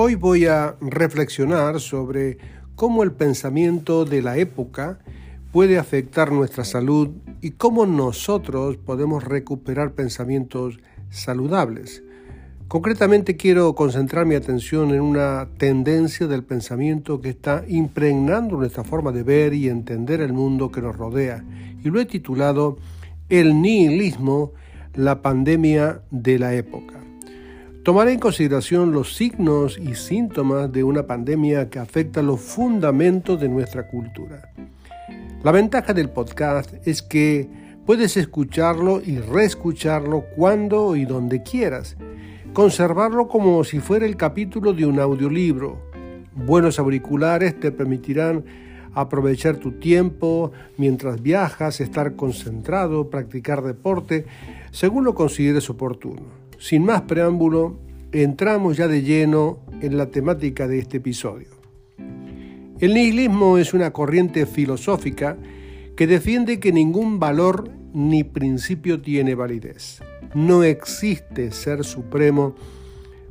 Hoy voy a reflexionar sobre cómo el pensamiento de la época puede afectar nuestra salud y cómo nosotros podemos recuperar pensamientos saludables. Concretamente quiero concentrar mi atención en una tendencia del pensamiento que está impregnando nuestra forma de ver y entender el mundo que nos rodea y lo he titulado El nihilismo, la pandemia de la época. Tomaré en consideración los signos y síntomas de una pandemia que afecta los fundamentos de nuestra cultura. La ventaja del podcast es que puedes escucharlo y reescucharlo cuando y donde quieras, conservarlo como si fuera el capítulo de un audiolibro. Buenos auriculares te permitirán aprovechar tu tiempo mientras viajas, estar concentrado, practicar deporte, según lo consideres oportuno. Sin más preámbulo, entramos ya de lleno en la temática de este episodio. El nihilismo es una corriente filosófica que defiende que ningún valor ni principio tiene validez. No existe ser supremo,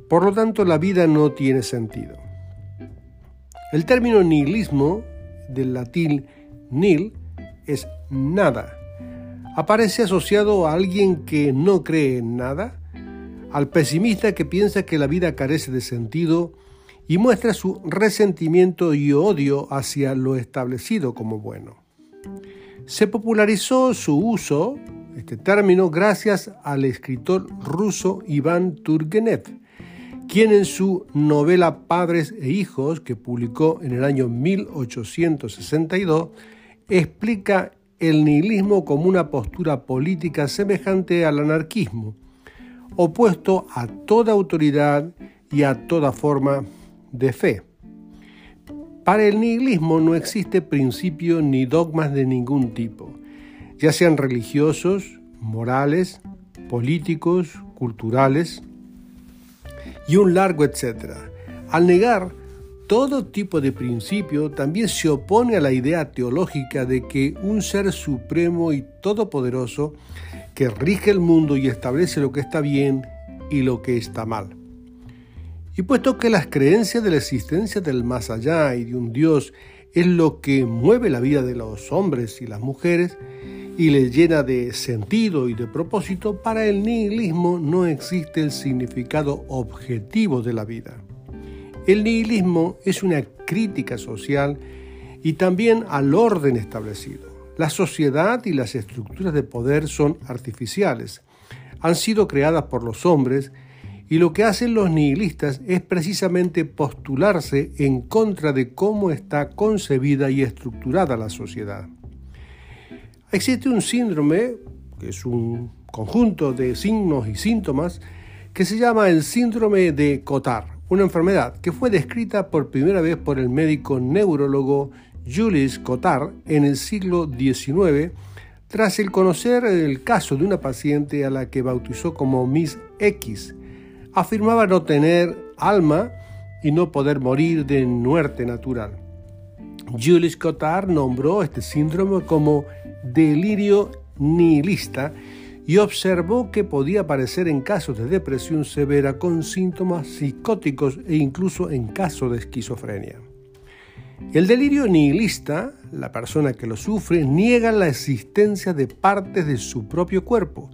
por lo tanto la vida no tiene sentido. El término nihilismo, del latín nil, es nada. Aparece asociado a alguien que no cree en nada, al pesimista que piensa que la vida carece de sentido y muestra su resentimiento y odio hacia lo establecido como bueno. Se popularizó su uso, este término, gracias al escritor ruso Iván Turgenev, quien en su novela Padres e Hijos, que publicó en el año 1862, explica el nihilismo como una postura política semejante al anarquismo, opuesto a toda autoridad y a toda forma de fe. Para el nihilismo no existe principio ni dogmas de ningún tipo, ya sean religiosos, morales, políticos, culturales y un largo etcétera. Al negar todo tipo de principio, también se opone a la idea teológica de que un ser supremo y todopoderoso que rige el mundo y establece lo que está bien y lo que está mal. Y puesto que las creencias de la existencia del más allá y de un Dios es lo que mueve la vida de los hombres y las mujeres y les llena de sentido y de propósito, para el nihilismo no existe el significado objetivo de la vida. El nihilismo es una crítica social y también al orden establecido. La sociedad y las estructuras de poder son artificiales, han sido creadas por los hombres y lo que hacen los nihilistas es precisamente postularse en contra de cómo está concebida y estructurada la sociedad. Existe un síndrome, que es un conjunto de signos y síntomas, que se llama el síndrome de Cotard, una enfermedad que fue descrita por primera vez por el médico neurólogo Julius Cotard en el siglo XIX, tras el conocer el caso de una paciente a la que bautizó como Miss X. Afirmaba no tener alma y no poder morir de muerte natural. Julius Cotard nombró este síndrome como delirio nihilista y observó que podía aparecer en casos de depresión severa con síntomas psicóticos e incluso en casos de esquizofrenia. El delirio nihilista, la persona que lo sufre, niega la existencia de partes de su propio cuerpo,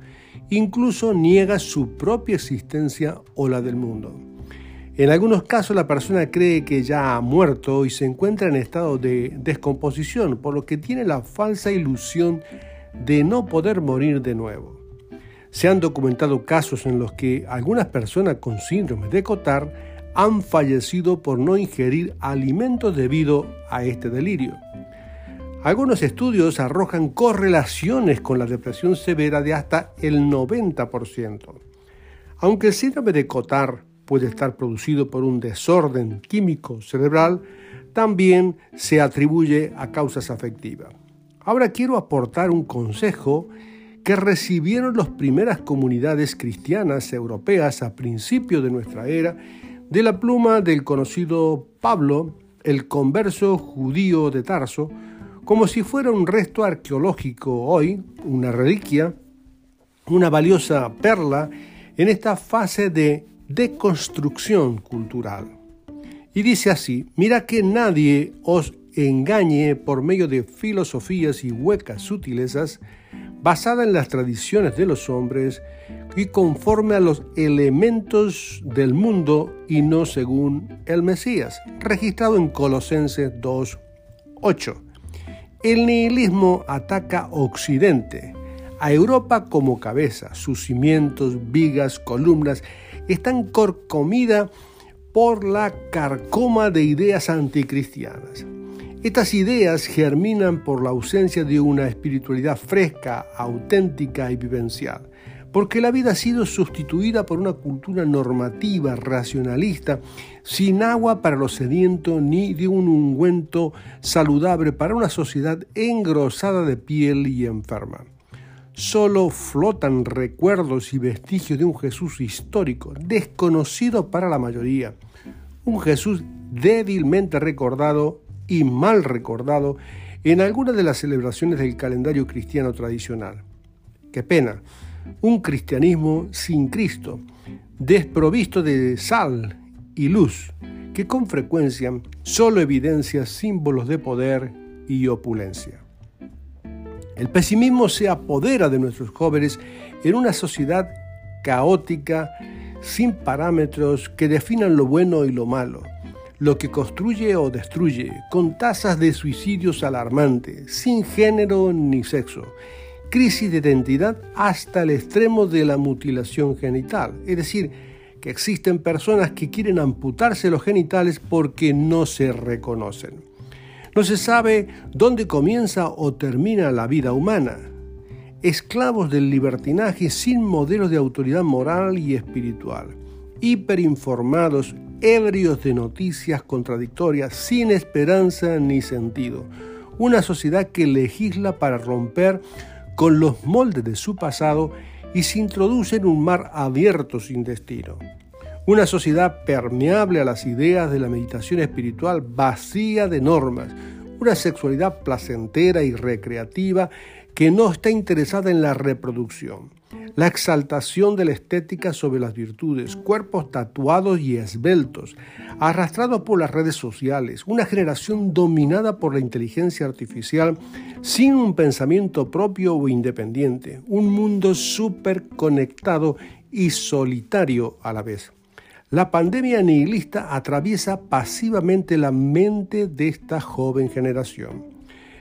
incluso niega su propia existencia o la del mundo. En algunos casos la persona cree que ya ha muerto y se encuentra en estado de descomposición, por lo que tiene la falsa ilusión de no poder morir de nuevo. Se han documentado casos en los que algunas personas con síndrome de Cotard han fallecido por no ingerir alimentos debido a este delirio. Algunos estudios arrojan correlaciones con la depresión severa de hasta el 90%. Aunque el síndrome de Cotard puede estar producido por un desorden químico cerebral, también se atribuye a causas afectivas. Ahora quiero aportar un consejo que recibieron las primeras comunidades cristianas europeas a principios de nuestra era de la pluma del conocido Pablo, el converso judío de Tarso, como si fuera un resto arqueológico hoy, una reliquia, una valiosa perla en esta fase de deconstrucción cultural. Y dice así, mira que nadie os engañe por medio de filosofías y huecas sutilezas, basada en las tradiciones de los hombres y conforme a los elementos del mundo y no según el Mesías, registrado en Colosenses 2.8. El nihilismo ataca Occidente, a Europa como cabeza, sus cimientos, vigas, columnas, están corcomidas por la carcoma de ideas anticristianas. Estas ideas germinan por la ausencia de una espiritualidad fresca, auténtica y vivencial, porque la vida ha sido sustituida por una cultura normativa, racionalista, sin agua para los sedientos ni de un ungüento saludable para una sociedad engrosada de piel y enferma. Solo flotan recuerdos y vestigios de un Jesús histórico, desconocido para la mayoría, un Jesús débilmente recordado y mal recordado en algunas de las celebraciones del calendario cristiano tradicional. Qué pena, un cristianismo sin Cristo, desprovisto de sal y luz, que con frecuencia solo evidencia símbolos de poder y opulencia. El pesimismo se apodera de nuestros jóvenes en una sociedad caótica, sin parámetros que definan lo bueno y lo malo, lo que construye o destruye, con tasas de suicidios alarmantes, sin género ni sexo, crisis de identidad hasta el extremo de la mutilación genital, es decir, que existen personas que quieren amputarse los genitales porque no se reconocen. No se sabe dónde comienza o termina la vida humana. Esclavos del libertinaje sin modelos de autoridad moral y espiritual. Hiperinformados ebrios de noticias contradictorias, sin esperanza ni sentido. Una sociedad que legisla para romper con los moldes de su pasado y se introduce en un mar abierto sin destino. Una sociedad permeable a las ideas de la meditación espiritual vacía de normas. Una sexualidad placentera y recreativa que no está interesada en la reproducción la exaltación de la estética sobre las virtudes, cuerpos tatuados y esbeltos, arrastrados por las redes sociales, una generación dominada por la inteligencia artificial sin un pensamiento propio o independiente, un mundo súper conectado y solitario a la vez. La pandemia nihilista atraviesa pasivamente la mente de esta joven generación.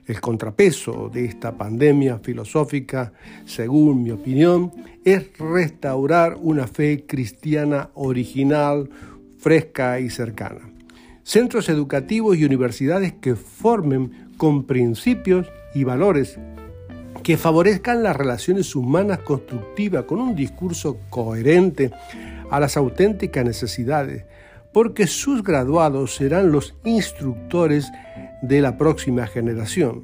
El contrapeso de esta pandemia filosófica, según mi opinión, es restaurar una fe cristiana original, fresca y cercana. Centros educativos y universidades que formen con principios y valores que favorezcan las relaciones humanas constructivas con un discurso coherente a las auténticas necesidades, porque sus graduados serán los instructores de la próxima generación.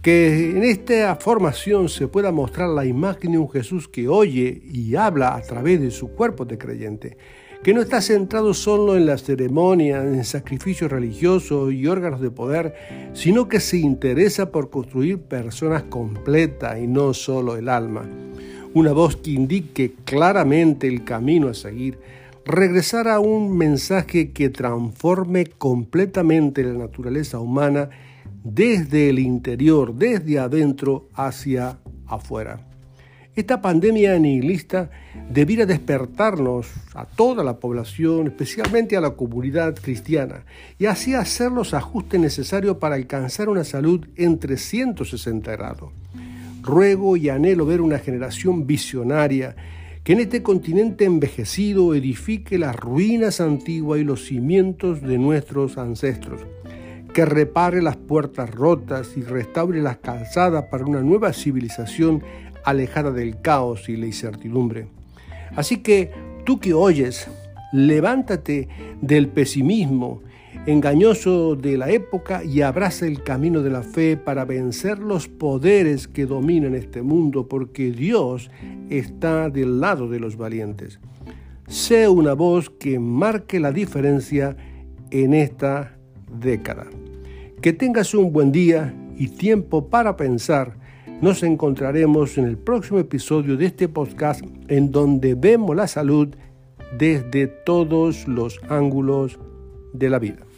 Que en esta formación se pueda mostrar la imagen de un Jesús que oye y habla a través de su cuerpo de creyente, que no está centrado solo en las ceremonias, en sacrificios religiosos y órganos de poder, sino que se interesa por construir personas completas y no solo el alma. Una voz que indique claramente el camino a seguir, regresar a un mensaje que transforme completamente la naturaleza humana desde el interior, desde adentro hacia afuera. Esta pandemia nihilista debiera despertarnos a toda la población, especialmente a la comunidad cristiana, y así hacer los ajustes necesarios para alcanzar una salud en 360 grados. Ruego y anhelo ver una generación visionaria que en este continente envejecido edifique las ruinas antiguas y los cimientos de nuestros ancestros, que repare las puertas rotas y restaure las calzadas para una nueva civilización alejada del caos y la incertidumbre. Así que tú que oyes, levántate del pesimismo engañoso de la época y abraza el camino de la fe para vencer los poderes que dominan este mundo, porque Dios está del lado de los valientes. Sé una voz que marque la diferencia en esta década. Que tengas un buen día y tiempo para pensar nos encontraremos en el próximo episodio de este podcast en donde vemos la salud desde todos los ángulos de la vida.